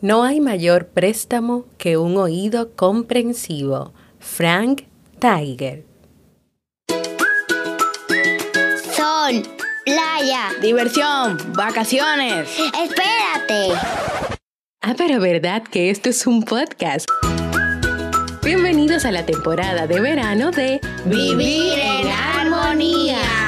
No hay mayor préstamo que un oído comprensivo. Frank Tiger. Sol, playa. Diversión, vacaciones. Espérate. Ah, pero verdad que esto es un podcast. Bienvenidos a la temporada de verano de Vivir en armonía.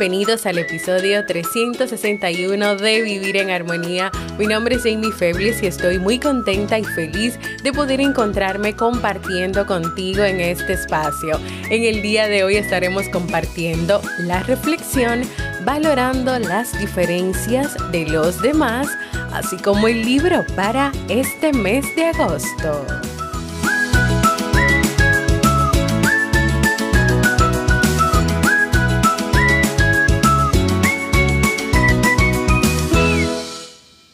Bienvenidos al episodio 361 de Vivir en Armonía. Mi nombre es Amy Febles y estoy muy contenta y feliz de poder encontrarme compartiendo contigo en este espacio. En el día de hoy estaremos compartiendo la reflexión valorando las diferencias de los demás, así como el libro para este mes de agosto.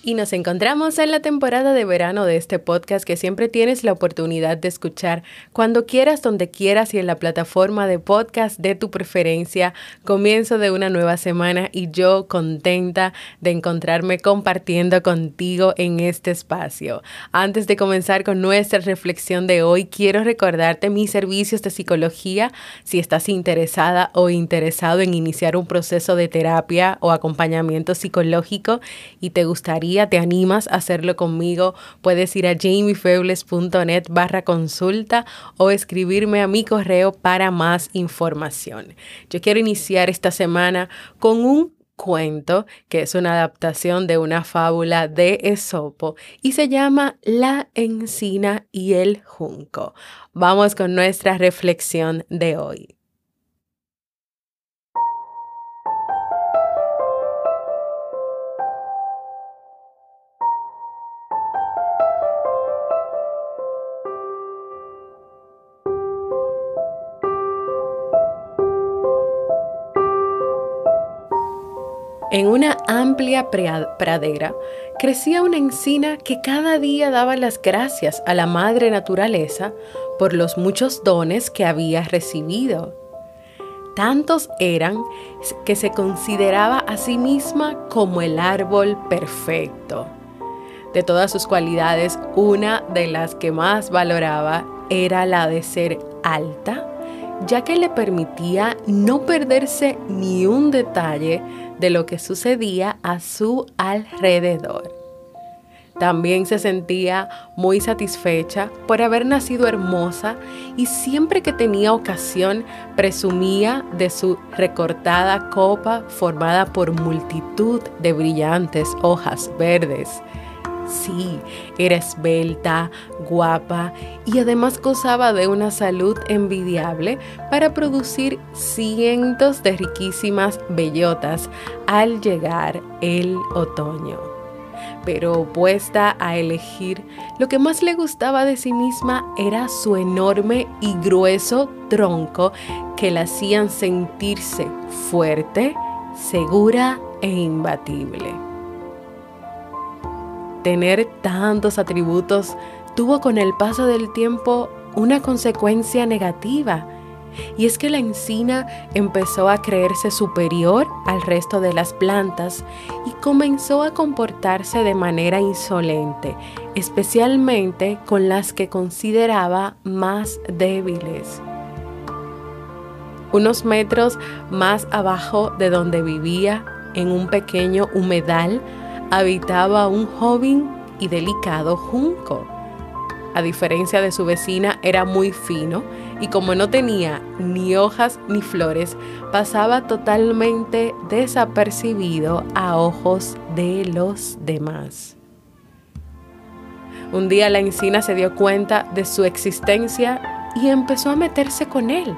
Y nos encontramos en la temporada de verano de este podcast que siempre tienes la oportunidad de escuchar cuando quieras, donde quieras y en la plataforma de podcast de tu preferencia. Comienzo de una nueva semana y yo contenta de encontrarme compartiendo contigo en este espacio. Antes de comenzar con nuestra reflexión de hoy, quiero recordarte mis servicios de psicología si estás interesada o interesado en iniciar un proceso de terapia o acompañamiento psicológico y te gustaría te animas a hacerlo conmigo, puedes ir a jamiefebles.net barra consulta o escribirme a mi correo para más información. Yo quiero iniciar esta semana con un cuento que es una adaptación de una fábula de Esopo y se llama La encina y el junco. Vamos con nuestra reflexión de hoy. En una amplia pradera crecía una encina que cada día daba las gracias a la madre naturaleza por los muchos dones que había recibido. Tantos eran que se consideraba a sí misma como el árbol perfecto. De todas sus cualidades, una de las que más valoraba era la de ser alta, ya que le permitía no perderse ni un detalle de lo que sucedía a su alrededor. También se sentía muy satisfecha por haber nacido hermosa y siempre que tenía ocasión presumía de su recortada copa formada por multitud de brillantes hojas verdes Sí, era esbelta, guapa y además gozaba de una salud envidiable para producir cientos de riquísimas bellotas al llegar el otoño. Pero opuesta a elegir, lo que más le gustaba de sí misma era su enorme y grueso tronco que la hacían sentirse fuerte, segura e imbatible tener tantos atributos tuvo con el paso del tiempo una consecuencia negativa. Y es que la encina empezó a creerse superior al resto de las plantas y comenzó a comportarse de manera insolente, especialmente con las que consideraba más débiles. Unos metros más abajo de donde vivía, en un pequeño humedal, habitaba un joven y delicado junco. A diferencia de su vecina, era muy fino y como no tenía ni hojas ni flores, pasaba totalmente desapercibido a ojos de los demás. Un día la encina se dio cuenta de su existencia y empezó a meterse con él.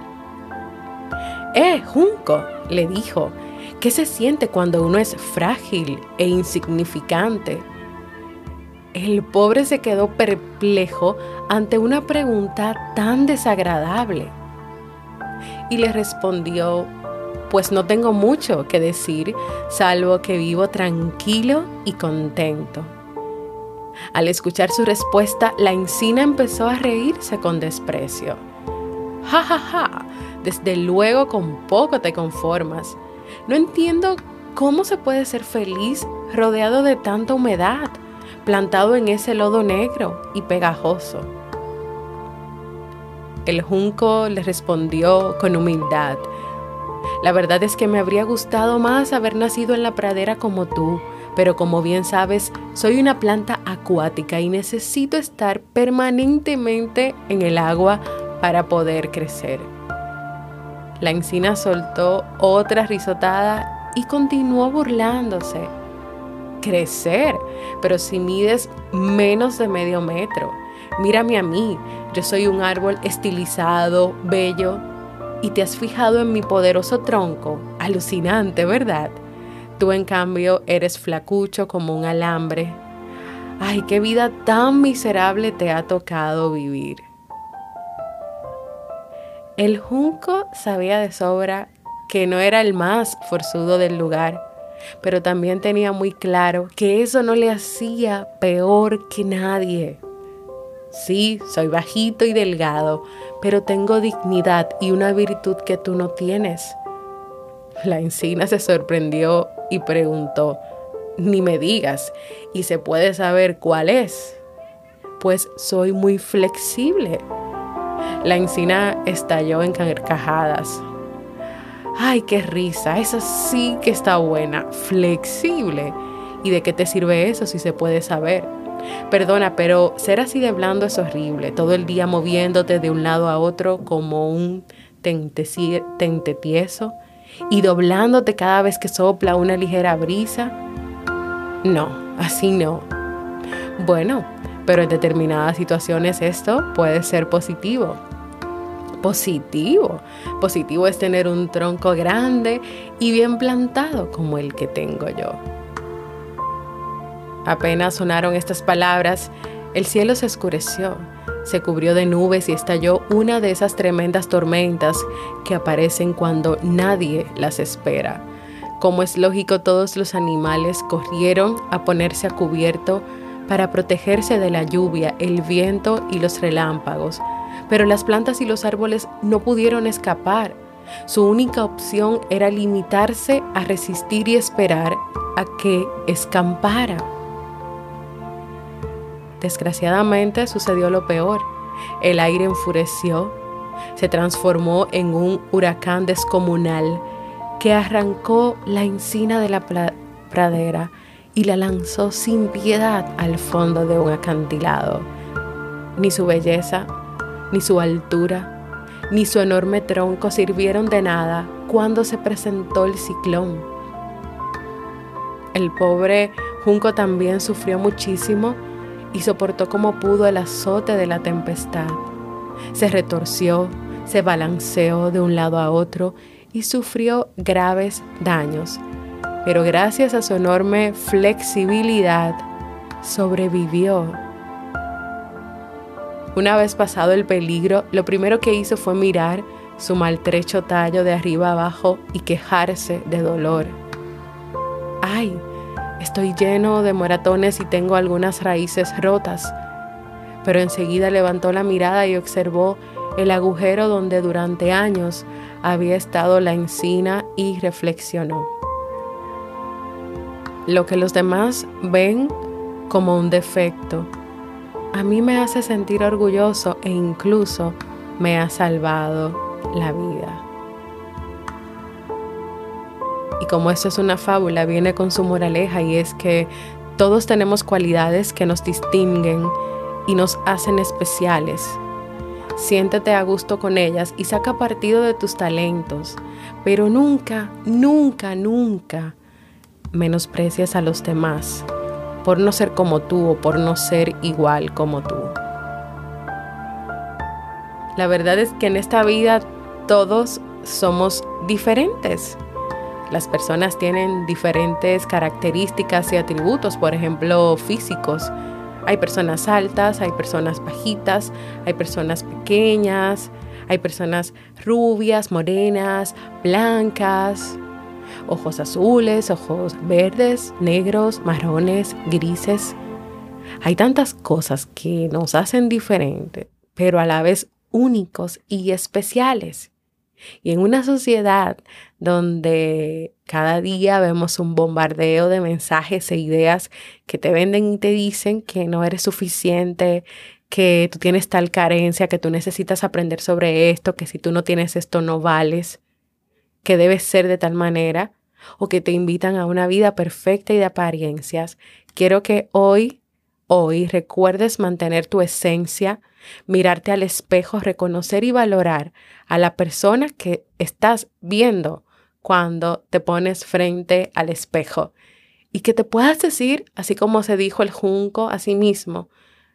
¡Eh, Junco! le dijo, ¿Qué se siente cuando uno es frágil e insignificante? El pobre se quedó perplejo ante una pregunta tan desagradable y le respondió, pues no tengo mucho que decir, salvo que vivo tranquilo y contento. Al escuchar su respuesta, la encina empezó a reírse con desprecio. Ja, ja, ja, desde luego con poco te conformas. No entiendo cómo se puede ser feliz rodeado de tanta humedad, plantado en ese lodo negro y pegajoso. El junco le respondió con humildad. La verdad es que me habría gustado más haber nacido en la pradera como tú, pero como bien sabes, soy una planta acuática y necesito estar permanentemente en el agua para poder crecer. La encina soltó otra risotada y continuó burlándose. Crecer, pero si mides menos de medio metro. Mírame a mí, yo soy un árbol estilizado, bello, y te has fijado en mi poderoso tronco. Alucinante, ¿verdad? Tú en cambio eres flacucho como un alambre. Ay, qué vida tan miserable te ha tocado vivir. El junco sabía de sobra que no era el más forzudo del lugar, pero también tenía muy claro que eso no le hacía peor que nadie. Sí, soy bajito y delgado, pero tengo dignidad y una virtud que tú no tienes. La encina se sorprendió y preguntó, ni me digas, ¿y se puede saber cuál es? Pues soy muy flexible. La encina estalló en carcajadas. Ay, qué risa, esa sí que está buena, flexible. ¿Y de qué te sirve eso si se puede saber? Perdona, pero ser así de blando es horrible, todo el día moviéndote de un lado a otro como un tente, tieso y doblándote cada vez que sopla una ligera brisa. No, así no. Bueno, pero en determinadas situaciones esto puede ser positivo. Positivo. Positivo es tener un tronco grande y bien plantado como el que tengo yo. Apenas sonaron estas palabras, el cielo se oscureció, se cubrió de nubes y estalló una de esas tremendas tormentas que aparecen cuando nadie las espera. Como es lógico, todos los animales corrieron a ponerse a cubierto para protegerse de la lluvia, el viento y los relámpagos, pero las plantas y los árboles no pudieron escapar. Su única opción era limitarse a resistir y esperar a que escampara. Desgraciadamente sucedió lo peor. El aire enfureció, se transformó en un huracán descomunal que arrancó la encina de la pradera y la lanzó sin piedad al fondo de un acantilado. Ni su belleza, ni su altura, ni su enorme tronco sirvieron de nada cuando se presentó el ciclón. El pobre junco también sufrió muchísimo y soportó como pudo el azote de la tempestad. Se retorció, se balanceó de un lado a otro y sufrió graves daños, pero gracias a su enorme flexibilidad sobrevivió. Una vez pasado el peligro, lo primero que hizo fue mirar su maltrecho tallo de arriba abajo y quejarse de dolor. ¡Ay! Estoy lleno de moratones y tengo algunas raíces rotas. Pero enseguida levantó la mirada y observó el agujero donde durante años había estado la encina y reflexionó. Lo que los demás ven como un defecto, a mí me hace sentir orgulloso e incluso me ha salvado la vida. Y como esto es una fábula, viene con su moraleja y es que todos tenemos cualidades que nos distinguen y nos hacen especiales. Siéntete a gusto con ellas y saca partido de tus talentos, pero nunca, nunca, nunca menosprecies a los demás por no ser como tú o por no ser igual como tú. La verdad es que en esta vida todos somos diferentes. Las personas tienen diferentes características y atributos, por ejemplo, físicos. Hay personas altas, hay personas bajitas, hay personas pequeñas, Hay personas rubias, morenas, blancas, ojos azules, ojos verdes, negros, marrones, grises. Hay tantas cosas que nos hacen diferentes, pero a la vez únicos y especiales. Y en una sociedad donde cada día vemos un bombardeo de mensajes e ideas que te venden y te dicen que no eres suficiente, que tú tienes tal carencia, que tú necesitas aprender sobre esto, que si tú no tienes esto no vales, que debes ser de tal manera, o que te invitan a una vida perfecta y de apariencias, quiero que hoy, hoy recuerdes mantener tu esencia, mirarte al espejo, reconocer y valorar a la persona que estás viendo cuando te pones frente al espejo. Y que te puedas decir, así como se dijo el junco a sí mismo,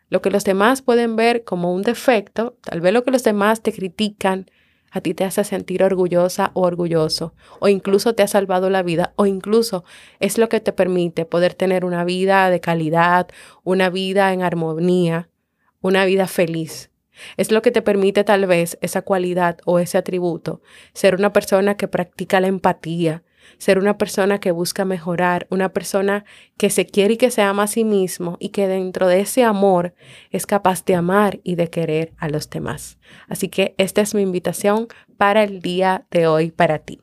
lo que los demás pueden ver como un defecto, tal vez lo que los demás te critican, a ti te hace sentir orgullosa o orgulloso, o incluso te ha salvado la vida, o incluso es lo que te permite poder tener una vida de calidad, una vida en armonía, una vida feliz. Es lo que te permite tal vez esa cualidad o ese atributo, ser una persona que practica la empatía, ser una persona que busca mejorar, una persona que se quiere y que se ama a sí mismo y que dentro de ese amor es capaz de amar y de querer a los demás. Así que esta es mi invitación para el día de hoy para ti.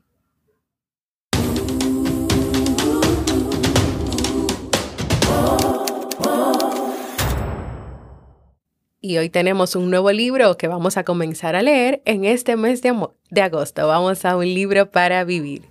Y hoy tenemos un nuevo libro que vamos a comenzar a leer en este mes de, de agosto. Vamos a un libro para vivir.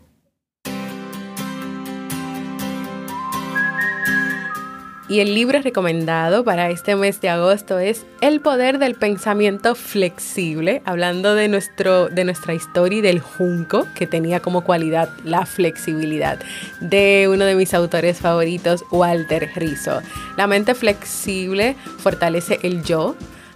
Y el libro recomendado para este mes de agosto es El poder del pensamiento flexible, hablando de, nuestro, de nuestra historia y del junco, que tenía como cualidad la flexibilidad, de uno de mis autores favoritos, Walter Rizzo. La mente flexible fortalece el yo,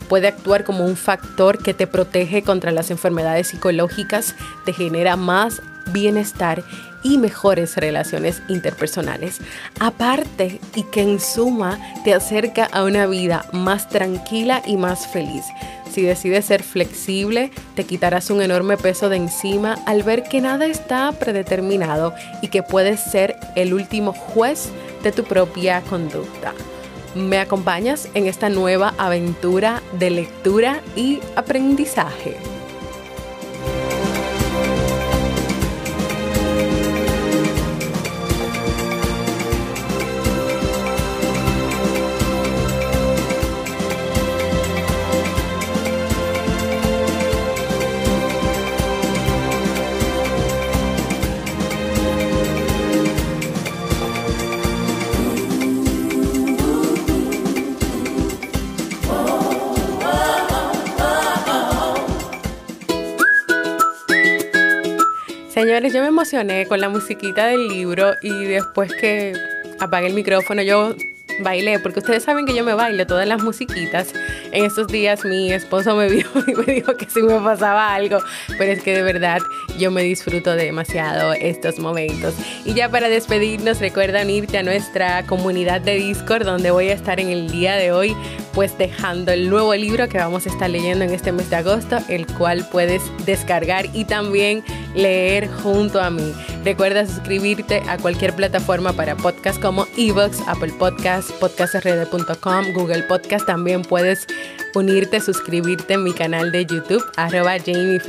puede actuar como un factor que te protege contra las enfermedades psicológicas, te genera más bienestar y mejores relaciones interpersonales. Aparte y que en suma te acerca a una vida más tranquila y más feliz. Si decides ser flexible, te quitarás un enorme peso de encima al ver que nada está predeterminado y que puedes ser el último juez de tu propia conducta. ¿Me acompañas en esta nueva aventura de lectura y aprendizaje? Señores, yo me emocioné con la musiquita del libro y después que apagué el micrófono yo bailé, porque ustedes saben que yo me bailo todas las musiquitas. En estos días mi esposo me vio y me dijo que si me pasaba algo, pero es que de verdad yo me disfruto demasiado estos momentos. Y ya para despedirnos, recuerda irte a nuestra comunidad de Discord, donde voy a estar en el día de hoy, pues dejando el nuevo libro que vamos a estar leyendo en este mes de agosto, el cual puedes descargar y también leer junto a mí. Recuerda suscribirte a cualquier plataforma para podcast como Evox, Apple Podcasts, podcastrd.com, Google Podcast. También puedes unirte, suscribirte en mi canal de YouTube, arroba Jamie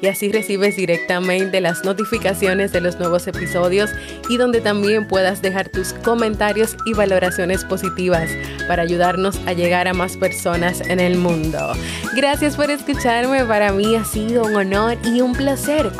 y así recibes directamente las notificaciones de los nuevos episodios y donde también puedas dejar tus comentarios y valoraciones positivas para ayudarnos a llegar a más personas en el mundo. Gracias por escucharme, para mí ha sido un honor y un placer